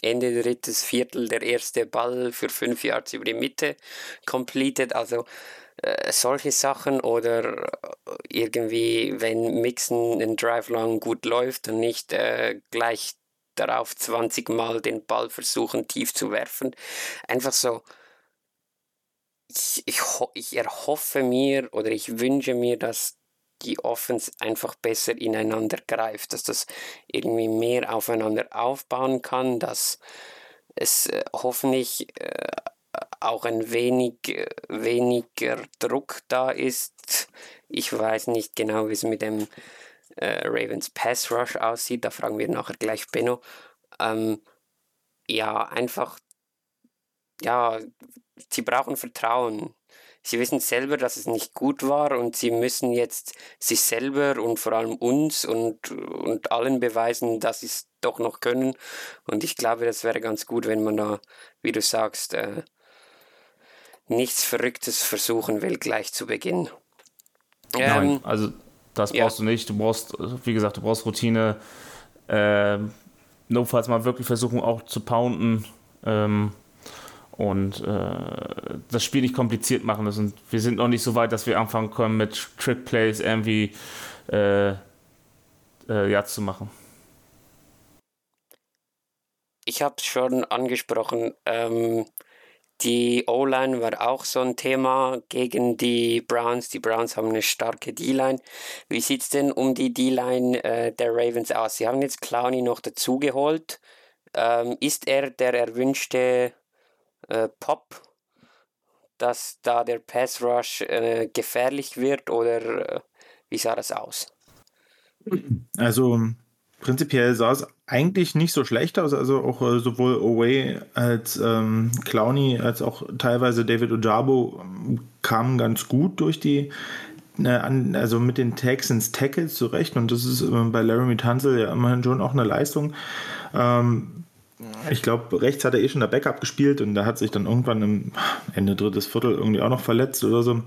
Ende drittes Viertel der erste Ball für fünf Yards über die Mitte completed. Also äh, solche Sachen oder äh, irgendwie, wenn Mixen ein Drive lang gut läuft und nicht äh, gleich darauf 20 Mal den Ball versuchen tief zu werfen. Einfach so. Ich, ich, ich erhoffe mir oder ich wünsche mir, dass die Offense einfach besser ineinander greift, dass das irgendwie mehr aufeinander aufbauen kann, dass es äh, hoffentlich äh, auch ein wenig äh, weniger Druck da ist. Ich weiß nicht genau, wie es mit dem äh, Ravens Pass Rush aussieht, da fragen wir nachher gleich Benno. Ähm, ja, einfach ja, sie brauchen Vertrauen. Sie wissen selber, dass es nicht gut war und sie müssen jetzt sich selber und vor allem uns und, und allen beweisen, dass sie es doch noch können. Und ich glaube, das wäre ganz gut, wenn man da, wie du sagst, äh, nichts Verrücktes versuchen will gleich zu Beginn. Nein, ähm, also das brauchst ja. du nicht. Du brauchst, wie gesagt, du brauchst Routine. Ähm, notfalls mal wirklich versuchen auch zu pounden. Ähm, und äh, das Spiel nicht kompliziert machen. Und wir sind noch nicht so weit, dass wir anfangen können, mit Trick Plays irgendwie äh, äh, ja, zu machen. Ich habe es schon angesprochen. Ähm, die O-Line war auch so ein Thema gegen die Browns. Die Browns haben eine starke D-Line. Wie sieht es denn um die D-Line äh, der Ravens aus? Sie haben jetzt Clowney noch dazugeholt. Ähm, ist er der erwünschte äh, Pop, dass da der Pass Rush äh, gefährlich wird oder äh, wie sah das aus? Also prinzipiell sah es eigentlich nicht so schlecht aus. Also auch äh, sowohl Away als ähm, Clowney als auch teilweise David Ojabo ähm, kamen ganz gut durch die äh, also mit den Texans Tackles zurecht und das ist äh, bei Laramie Tunzel ja immerhin schon auch eine Leistung. Ähm, ich glaube, rechts hat er eh schon der Backup gespielt und da hat sich dann irgendwann im Ende drittes Viertel irgendwie auch noch verletzt oder so.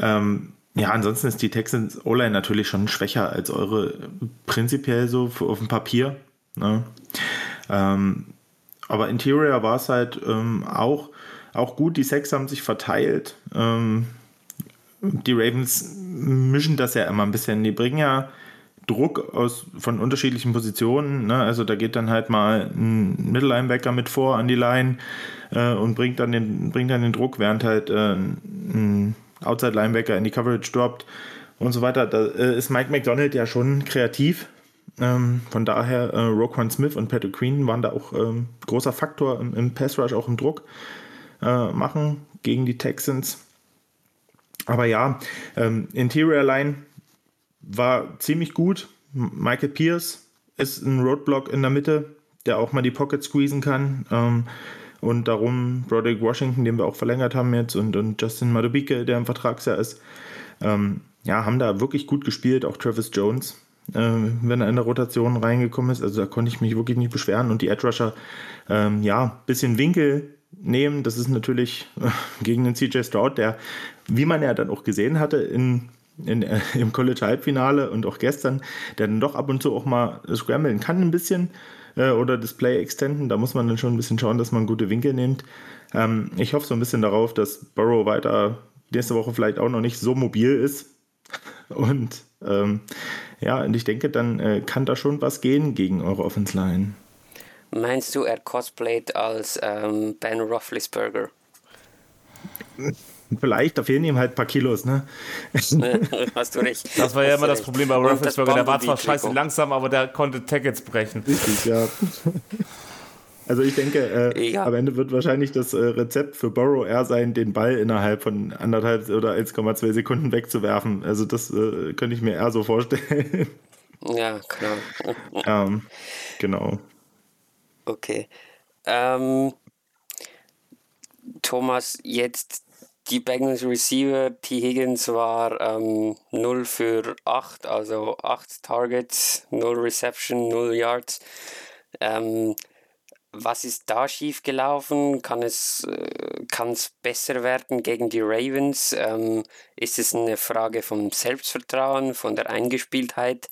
Ähm, ja, ansonsten ist die Texans O-Line natürlich schon schwächer als eure prinzipiell so auf dem Papier. Ne? Ähm, aber Interior war es halt ähm, auch, auch gut. Die Sex haben sich verteilt. Ähm, die Ravens mischen das ja immer ein bisschen. Die bringen ja Druck aus, von unterschiedlichen Positionen. Ne? Also da geht dann halt mal ein Mittellinebacker mit vor an die Line äh, und bringt dann, den, bringt dann den Druck, während halt äh, ein Outside-Linebacker in die Coverage droppt und so weiter. Da äh, ist Mike McDonald ja schon kreativ. Ähm, von daher, äh, Roquan Smith und Patrick Queen waren da auch ähm, großer Faktor im, im Pass Rush, auch im Druck äh, machen gegen die Texans. Aber ja, ähm, Interior Line war ziemlich gut. Michael Pierce ist ein Roadblock in der Mitte, der auch mal die Pocket squeezen kann. Ähm, und darum Broderick Washington, den wir auch verlängert haben jetzt, und, und Justin Madubike, der im Vertragsjahr ist, ähm, ja, haben da wirklich gut gespielt. Auch Travis Jones, äh, wenn er in der Rotation reingekommen ist. Also da konnte ich mich wirklich nicht beschweren. Und die Edge Rusher, ähm, ja, bisschen Winkel nehmen. Das ist natürlich äh, gegen den CJ Stroud, der, wie man ja dann auch gesehen hatte, in in, äh, im College-Halbfinale und auch gestern, der dann doch ab und zu auch mal scramblen kann ein bisschen äh, oder Display extenden. Da muss man dann schon ein bisschen schauen, dass man gute Winkel nimmt. Ähm, ich hoffe so ein bisschen darauf, dass Burrow weiter nächste Woche vielleicht auch noch nicht so mobil ist. *laughs* Und ähm, ja, und ich denke, dann äh, kann da schon was gehen gegen eure Offense Line. Meinst du, er cosplayt als ähm, Ben Roethlisberger? *laughs* Vielleicht, da fehlen ihm halt ein paar Kilos, ne? Hast du recht. *laughs* Das war ja immer das Problem bei Roethlisberger. Der war zwar scheiße langsam, aber der konnte Tackets brechen. Richtig, ja. Also ich denke, äh, ja. am Ende wird wahrscheinlich das äh, Rezept für Burrow eher sein, den Ball innerhalb von anderthalb oder 1,2 Sekunden wegzuwerfen. Also das äh, könnte ich mir eher so vorstellen. Ja, klar. *laughs* ähm, genau. Okay. Ähm, Thomas, jetzt die Bengals Receiver, T. Higgins war ähm, 0 für 8, also 8 Targets, 0 Reception, 0 Yards. Ähm, was ist da schiefgelaufen? Kann es, äh, kann es besser werden gegen die Ravens? Ähm, ist es eine Frage vom Selbstvertrauen, von der Eingespieltheit?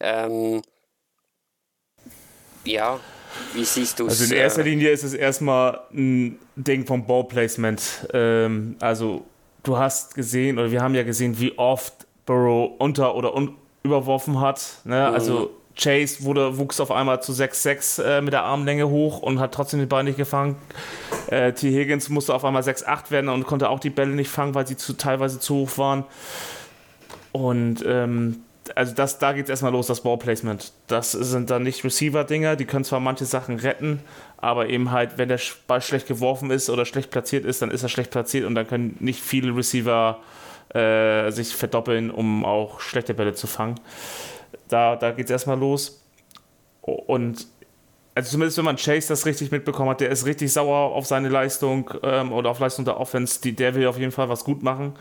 Ähm, ja, wie siehst du es? Also in erster äh, Linie ist es erstmal ein Ding vom Ballplacement. Ähm, also du hast gesehen, oder wir haben ja gesehen, wie oft Burrow unter- oder un überworfen hat. Ne? Mhm. Also Chase wurde, wuchs auf einmal zu 6-6 äh, mit der Armlänge hoch und hat trotzdem den Ball nicht gefangen. Äh, T. Higgins musste auf einmal 6-8 werden und konnte auch die Bälle nicht fangen, weil sie zu, teilweise zu hoch waren. Und ähm, also das, da geht es erstmal los, das Ballplacement. Das sind dann nicht Receiver-Dinger, die können zwar manche Sachen retten, aber eben halt, wenn der Ball schlecht geworfen ist oder schlecht platziert ist, dann ist er schlecht platziert und dann können nicht viele Receiver äh, sich verdoppeln, um auch schlechte Bälle zu fangen. Da, da geht es erstmal los. Und also zumindest wenn man Chase das richtig mitbekommen hat, der ist richtig sauer auf seine Leistung ähm, oder auf Leistung der Offense, die, der will auf jeden Fall was gut machen.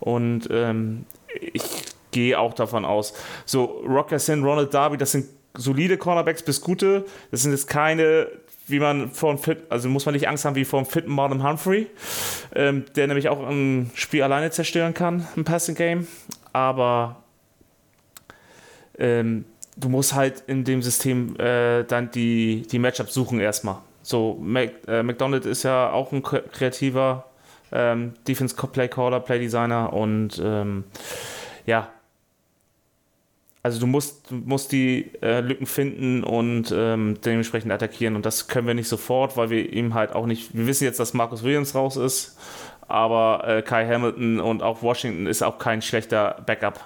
Und ähm, ich gehe auch davon aus. So, Rocker Sin, Ronald Darby, das sind solide Cornerbacks bis gute. Das sind jetzt keine, wie man vor Fit, also muss man nicht Angst haben wie vor einem fitten Marlon Humphrey, ähm, der nämlich auch ein Spiel alleine zerstören kann, im Passing Game. Aber ähm, du musst halt in dem System äh, dann die, die Matchups suchen erstmal. So, Mac, äh, McDonald ist ja auch ein kreativer ähm, Defense Play Caller, Play Designer und ähm, ja, also du musst, musst die äh, Lücken finden und ähm, dementsprechend attackieren. Und das können wir nicht sofort, weil wir ihm halt auch nicht. Wir wissen jetzt, dass Marcus Williams raus ist, aber äh, Kai Hamilton und auch Washington ist auch kein schlechter Backup.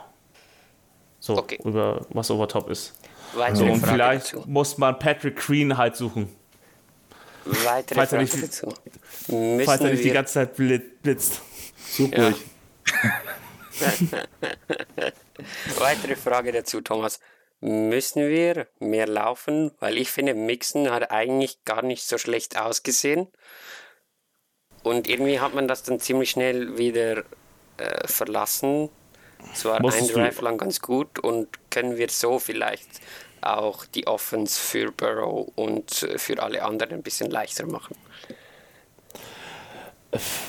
So, okay. über, was over top ist. Weitere so, und Frage vielleicht dazu. muss man Patrick Green halt suchen. Weitere falls Frage er nicht, dazu. falls er nicht die ganze Zeit blitzt. Super. Ja. *laughs* *laughs* Weitere Frage dazu, Thomas. Müssen wir mehr laufen? Weil ich finde, Mixen hat eigentlich gar nicht so schlecht ausgesehen. Und irgendwie hat man das dann ziemlich schnell wieder äh, verlassen. Es war ein Drive lang ganz gut und können wir so vielleicht auch die Offense für Burrow und äh, für alle anderen ein bisschen leichter machen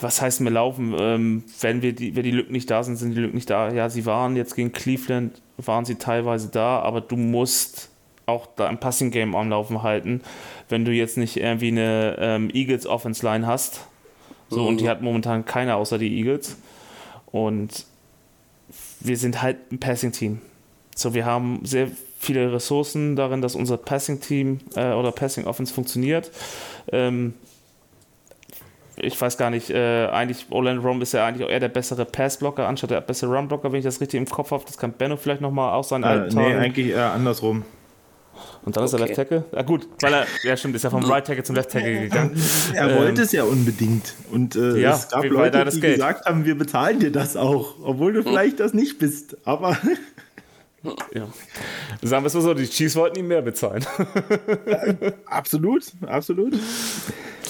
was heißt mir laufen? Ähm, wenn, wir die, wenn die Lücken nicht da sind, sind die Lücken nicht da. Ja, sie waren jetzt gegen Cleveland, waren sie teilweise da, aber du musst auch da ein Passing Game am Laufen halten, wenn du jetzt nicht irgendwie eine ähm, Eagles Offense Line hast. So, mhm. und die mhm. hat momentan keiner außer die Eagles. Und wir sind halt ein Passing Team. So, wir haben sehr viele Ressourcen darin, dass unser Passing Team äh, oder Passing Offense funktioniert. Ähm, ich weiß gar nicht, äh, eigentlich Orlando Rom ist ja eigentlich auch eher der bessere Passblocker anstatt der bessere Runblocker, wenn ich das richtig im Kopf habe. Das kann Benno vielleicht nochmal aus seinen äh, alten Nee, eigentlich eher andersrum. Und dann okay. ist er Left Tackle? Ja gut, weil er, ja stimmt, ist ja vom *laughs* Right Tackle zum Left Tackle gegangen. Er wollte ähm, es ja unbedingt. Und äh, ja, es gab Leute, die Geld. gesagt haben, wir bezahlen dir das auch, obwohl du vielleicht das nicht bist. Aber *laughs* ja. Sagen wir es mal so, die Chiefs wollten ihm mehr bezahlen. Ja, absolut, absolut.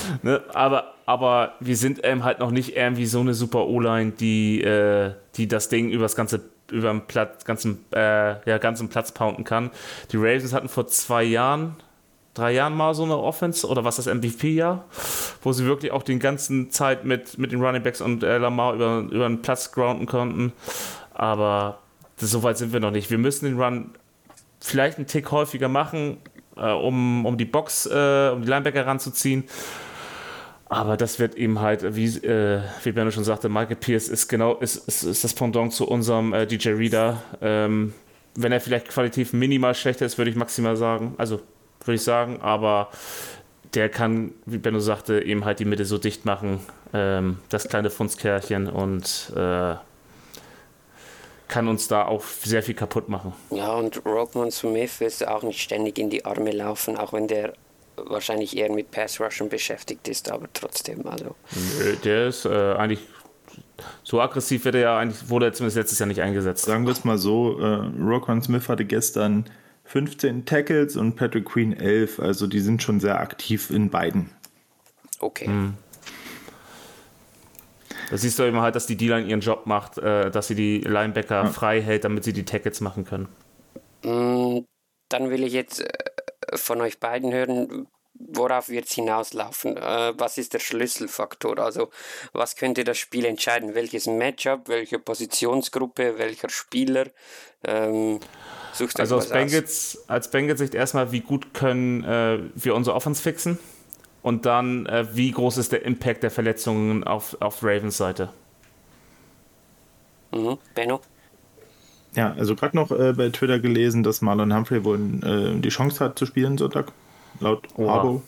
*laughs* Ne, aber, aber wir sind eben halt noch nicht irgendwie so eine super O-Line, die, äh, die das Ding übers ganze über den Platz, ganzen, äh, ja, ganzen Platz pounden kann. Die Ravens hatten vor zwei Jahren, drei Jahren mal so eine Offense oder was das MVP-Jahr, wo sie wirklich auch die ganze Zeit mit, mit den Running Backs und äh, Lamar über, über den Platz grounden konnten. Aber so weit sind wir noch nicht. Wir müssen den Run vielleicht einen Tick häufiger machen, äh, um, um die Box, äh, um die Linebacker ranzuziehen. Aber das wird eben halt, wie, äh, wie Benno schon sagte, Michael Pierce ist genau, ist, ist, ist das Pendant zu unserem äh, DJ Reader. Ähm, wenn er vielleicht qualitativ minimal schlechter ist, würde ich maximal sagen. Also würde ich sagen, aber der kann, wie Benno sagte, eben halt die Mitte so dicht machen, ähm, das kleine Fundskerlchen und äh, kann uns da auch sehr viel kaputt machen. Ja, und Rockman Smith ist auch nicht ständig in die Arme laufen, auch wenn der wahrscheinlich eher mit Pass Rushen beschäftigt ist, aber trotzdem. Also. Der ist äh, eigentlich so aggressiv wird er ja eigentlich, wurde er zumindest letztes Jahr nicht eingesetzt. Sagen wir es mal so, äh, Roquan Smith hatte gestern 15 Tackles und Patrick Queen 11, also die sind schon sehr aktiv in beiden. Okay. Hm. Da siehst du immer halt, dass die D-Line ihren Job macht, äh, dass sie die Linebacker ja. frei hält, damit sie die Tackles machen können. Mm, dann will ich jetzt äh, von euch beiden hören, worauf wird es hinauslaufen? Äh, was ist der Schlüsselfaktor? Also, was könnte das Spiel entscheiden? Welches Matchup, welche Positionsgruppe, welcher Spieler? Ähm, also aus Bengals, als Bengals Sicht erstmal, wie gut können äh, wir unsere Offense fixen? Und dann, äh, wie groß ist der Impact der Verletzungen auf, auf Ravens Seite? Mhm. Benno? Ja, also gerade noch äh, bei Twitter gelesen, dass Marlon Humphrey wohl äh, die Chance hat zu spielen Sonntag. Laut wow. Harbo.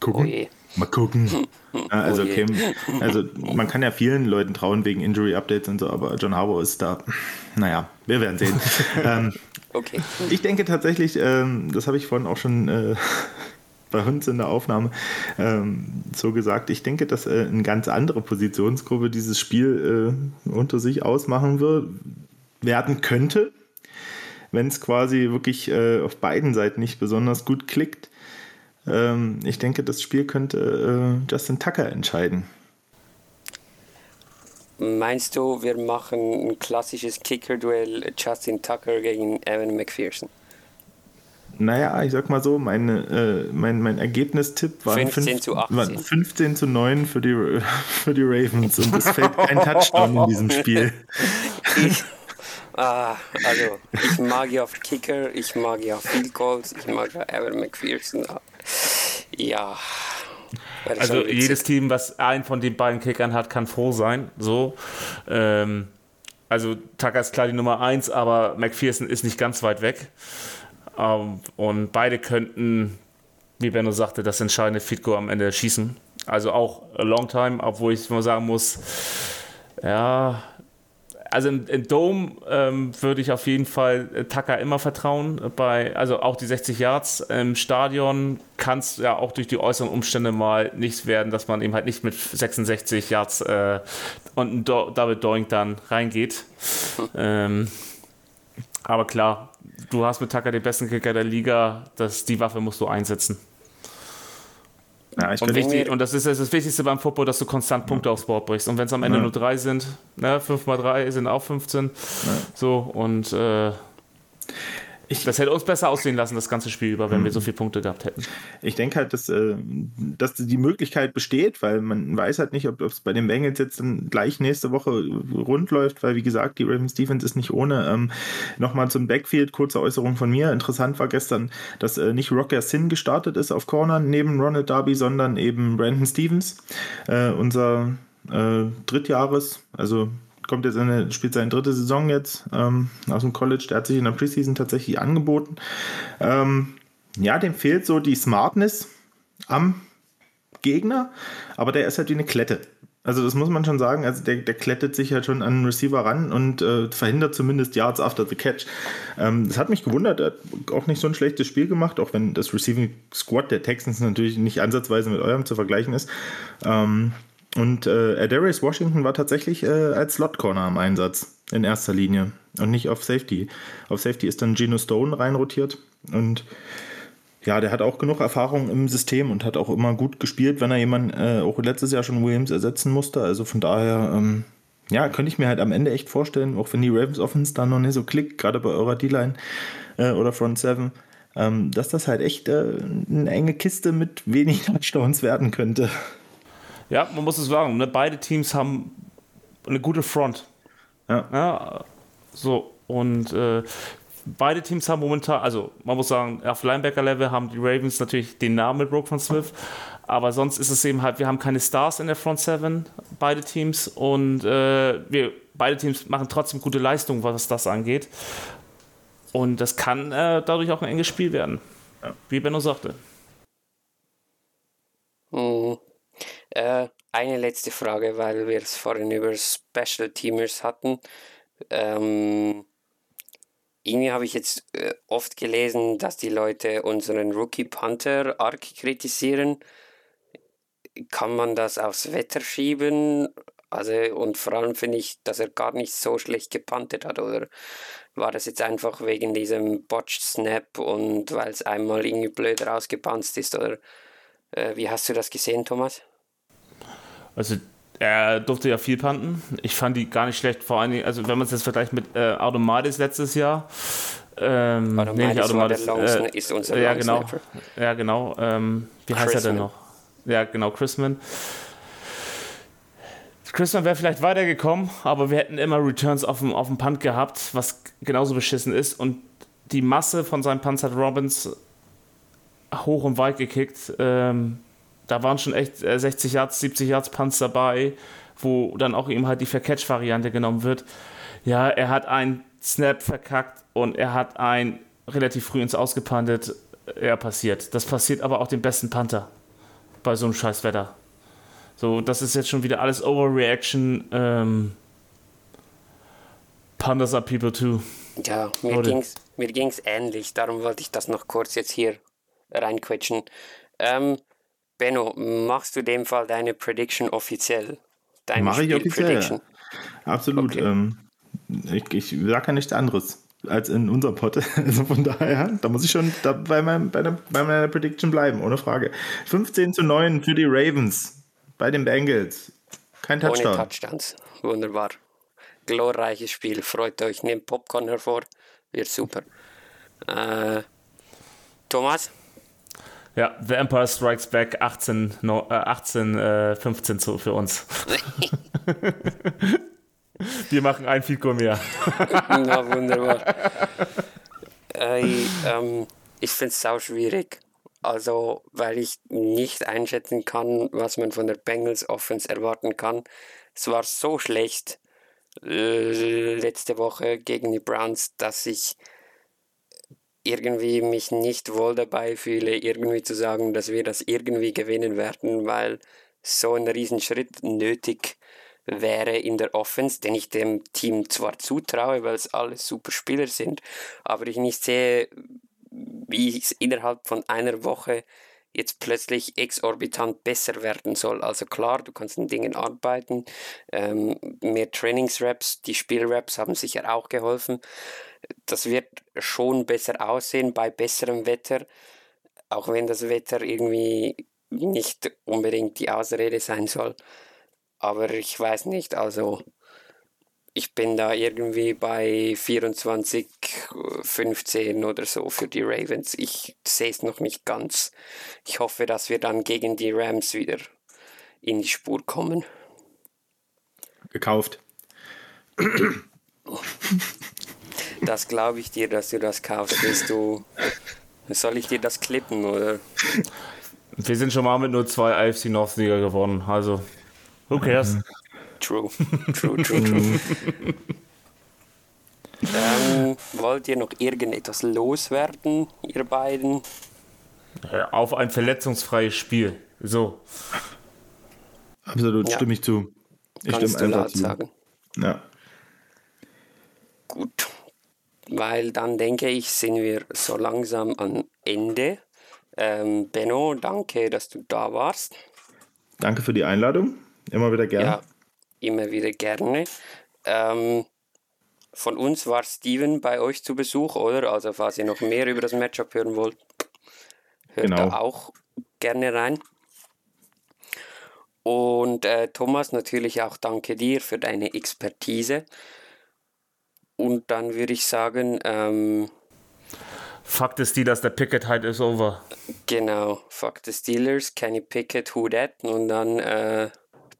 Gucken. Oh Mal gucken. *laughs* ja, also, oh okay. also man kann ja vielen Leuten trauen wegen Injury Updates und so, aber John Harbo ist da. Naja, wir werden sehen. *laughs* ähm, okay. Ich denke tatsächlich, ähm, das habe ich vorhin auch schon äh, *laughs* bei uns in der Aufnahme ähm, so gesagt, ich denke, dass äh, eine ganz andere Positionsgruppe dieses Spiel äh, unter sich ausmachen wird, werden könnte, wenn es quasi wirklich äh, auf beiden Seiten nicht besonders gut klickt. Ähm, ich denke, das Spiel könnte äh, Justin Tucker entscheiden. Meinst du, wir machen ein klassisches Kicker-Duell Justin Tucker gegen Evan McPherson? Naja, ich sag mal so, meine, äh, mein, mein Ergebnistipp war 15 fünf, zu 18. waren 15 zu 9 für die, *laughs* für die Ravens und es fällt kein Touchdown in diesem Spiel. *laughs* Ich, ah, also, ich mag ja auf Kicker, ich mag ja Field Goals, ich mag ja Evan McPherson. Ja. Also witzig. jedes Team, was einen von den beiden Kickern hat, kann froh sein. So. Ähm, also Tucker ist klar die Nummer 1, aber McPherson ist nicht ganz weit weg. Ähm, und beide könnten, wie Benno sagte, das entscheidende Goal am Ende schießen. Also auch a long time, obwohl ich mal sagen muss, ja, also im, im Dome ähm, würde ich auf jeden Fall äh, Tucker immer vertrauen. Bei, also auch die 60 Yards im Stadion kann es ja auch durch die äußeren Umstände mal nichts werden, dass man eben halt nicht mit 66 Yards äh, und ein Do Double Doink dann reingeht. ähm, aber klar, du hast mit Tucker den besten Kicker der Liga, das, die Waffe musst du einsetzen. Ja, Und, wichtig, und das ist das Wichtigste beim Football, dass du konstant Punkte aufs Board brichst. Und wenn es am Ende Ja. nur drei sind, ne, 5 mal 3 sind auch 15. So, und äh, Ich- das hätte uns besser aussehen lassen, das ganze Spiel über, wenn wir so viele Punkte gehabt hätten. ich denke halt, dass, äh, dass die Möglichkeit besteht, weil man weiß halt nicht, ob es bei den Bengals jetzt dann gleich nächste Woche rund läuft, weil wie gesagt, die Ravens Defense ist nicht ohne. Ähm, Nochmal zum Backfield, kurze Äußerung von mir. Interessant war gestern, dass äh, nicht Rocker Sin gestartet ist auf Corner neben Ronald Darby, sondern eben Brandon Stevens, äh, unser äh, Drittjahres, also kommt jetzt in eine, spielt seine dritte Saison jetzt ähm, aus dem College. Der hat sich in der Preseason tatsächlich angeboten. Ähm, ja, dem fehlt so die Smartness am Gegner, aber der ist halt wie eine Klette. Also das muss man schon sagen, also der, der klettet sich halt schon an den Receiver ran und äh, verhindert zumindest Yards after the catch. Ähm, das hat mich gewundert, er hat auch nicht so ein schlechtes Spiel gemacht, auch wenn das Receiving Squad der Texans natürlich nicht ansatzweise mit eurem zu vergleichen ist. Ähm, und äh, Adarius Washington war tatsächlich äh, als Slot Corner am Einsatz in erster Linie und nicht auf Safety. Auf Safety ist dann Geno Stone reinrotiert und ja, der hat auch genug Erfahrung im System und hat auch immer gut gespielt, wenn er jemanden äh, auch letztes Jahr schon Williams ersetzen musste. Also von daher, ähm, ja, könnte ich mir halt am Ende echt vorstellen, auch wenn die Ravens Offense da noch nicht so klickt, gerade bei eurer D-Line äh, oder Front Seven, ähm, dass das halt echt äh, eine enge Kiste mit wenig *laughs* Touchdowns werden könnte. Ja, man muss es sagen, ne? beide Teams haben eine gute Front. Ja. Ja, so, und äh, beide Teams haben momentan, also man muss sagen, auf Linebacker-Level haben die Ravens natürlich den Namen mit Roquan Smith, aber sonst ist es eben halt, wir haben keine Stars in der Front Seven, beide Teams, und äh, wir, beide Teams machen trotzdem gute Leistungen, was das angeht. Und das kann äh, dadurch auch ein enges Spiel werden, wie Benno sagte. Mhm. Äh, eine letzte Frage, weil wir es vorhin über Special Teamers hatten. Ähm, irgendwie habe ich jetzt äh, oft gelesen, dass die Leute unseren Rookie Panther arg kritisieren. Kann man das aufs Wetter schieben? Also, und vor allem finde ich, dass er gar nicht so schlecht gepantet hat, oder war das jetzt einfach wegen diesem Botched Snap und weil es einmal irgendwie blöd rausgepanzt ist, oder äh, wie hast du das gesehen, Thomas? Also er durfte ja viel panten. Ich fand die gar nicht schlecht, vor allen Dingen, also wenn man es jetzt vergleicht mit äh, Automatis letztes Jahr. Ähm, Automatis war der Long Sna- ist unser ja, genau. Ja, genau. Ähm, wie heißt er denn noch? Ja, genau, Chrisman. Chrisman wäre vielleicht weitergekommen, aber wir hätten immer Returns auf dem, auf dem Punt gehabt, was genauso beschissen ist. Und die Masse von seinem Punts hat Robbins hoch und weit gekickt. Ähm, da waren schon echt äh, 60 Yards, 70 Yards Punts dabei, wo dann auch ihm halt die Vercatch-Variante genommen wird. Ja, er hat einen Snap verkackt und er hat einen relativ früh ins Ausgepantet. Ja, passiert. Das passiert aber auch dem besten Panther bei so einem scheiß Wetter. So, das ist jetzt schon wieder alles Overreaction. Ähm, Pandas are people too. Ja, mir Oder- ging's, mir ging's ähnlich, darum wollte ich das noch kurz jetzt hier reinquetschen. Ähm, Benno, machst du dem Fall deine Prediction offiziell? Deine Mache ich offiziell? Absolut. Okay. Ähm, ich ich sage ja nichts anderes. als in unserem Pod. *laughs* Also von daher, da muss ich schon da bei, meinem, bei, der, bei meiner Prediction bleiben, ohne Frage. 15 zu 9 für die Ravens bei den Bengals. Kein Touchdown. Ohne Touchdowns. Wunderbar. Glorreiches Spiel. Freut euch. Nehmt Popcorn hervor. Wird super. Äh, Thomas? Ja, The Empire Strikes Back 18, no, äh, 18 äh, 15 zu, für uns. *laughs* Wir machen ein Fico mehr. *laughs* Na, wunderbar. Äh, ähm, ich finde es sau schwierig. Also, weil ich nicht einschätzen kann, was man von der Bengals Offense erwarten kann. Es war so schlecht äh, letzte Woche gegen die Browns, dass ich irgendwie mich nicht wohl dabei fühle, irgendwie zu sagen, dass wir das irgendwie gewinnen werden, weil so ein Riesenschritt nötig wäre in der Offense, den ich dem Team zwar zutraue, weil es alles super Spieler sind, aber ich nicht sehe, wie es innerhalb von einer Woche jetzt plötzlich exorbitant besser werden soll. Also klar, du kannst an Dingen arbeiten, ähm, mehr Trainingsraps, die Spielraps haben sicher auch geholfen. Das wird schon besser aussehen bei besserem Wetter, auch wenn das Wetter irgendwie nicht unbedingt die Ausrede sein soll. Aber ich weiß nicht, also ich bin da irgendwie bei 24, 15 oder so für die Ravens. Ich sehe es noch nicht ganz. Ich hoffe, dass wir dann gegen die Rams wieder in die Spur kommen. Gekauft. Das glaube ich dir, dass du das kaufst. Willst du. Soll ich dir das klippen, oder? Wir sind schon mal mit nur zwei AFC North-Sieger geworden, also who cares? *laughs* True, true, true, true. ähm, wollt ihr noch irgendetwas loswerden, ihr beiden? Auf ein verletzungsfreies Spiel. So. Absolut, Ja. stimme ich zu. Ich Kannst stimme einfach zu. sagen. Ja. Gut. Weil dann denke ich, sind wir so langsam am Ende. Ähm, Benno, danke, dass du da warst. Danke für die Einladung. Immer wieder gerne. Ja, immer wieder gerne. Ähm, von uns war Steven bei euch zu Besuch, oder? Also falls ihr noch mehr über das Matchup hören wollt, hört Genau. da auch gerne rein. Und äh, Thomas, natürlich auch danke dir für deine Expertise. Und dann würde ich sagen, ähm, ist die, dass der Picket halt ist over. Genau, fuck the Steelers, Kenny Pickett, who that? Und dann äh,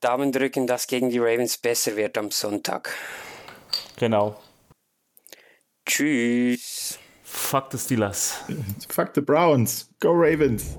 Daumen drücken, dass gegen die Ravens besser wird am Sonntag. Genau. Tschüss. Fuck the Steelers. Fuck the Browns. Go Ravens.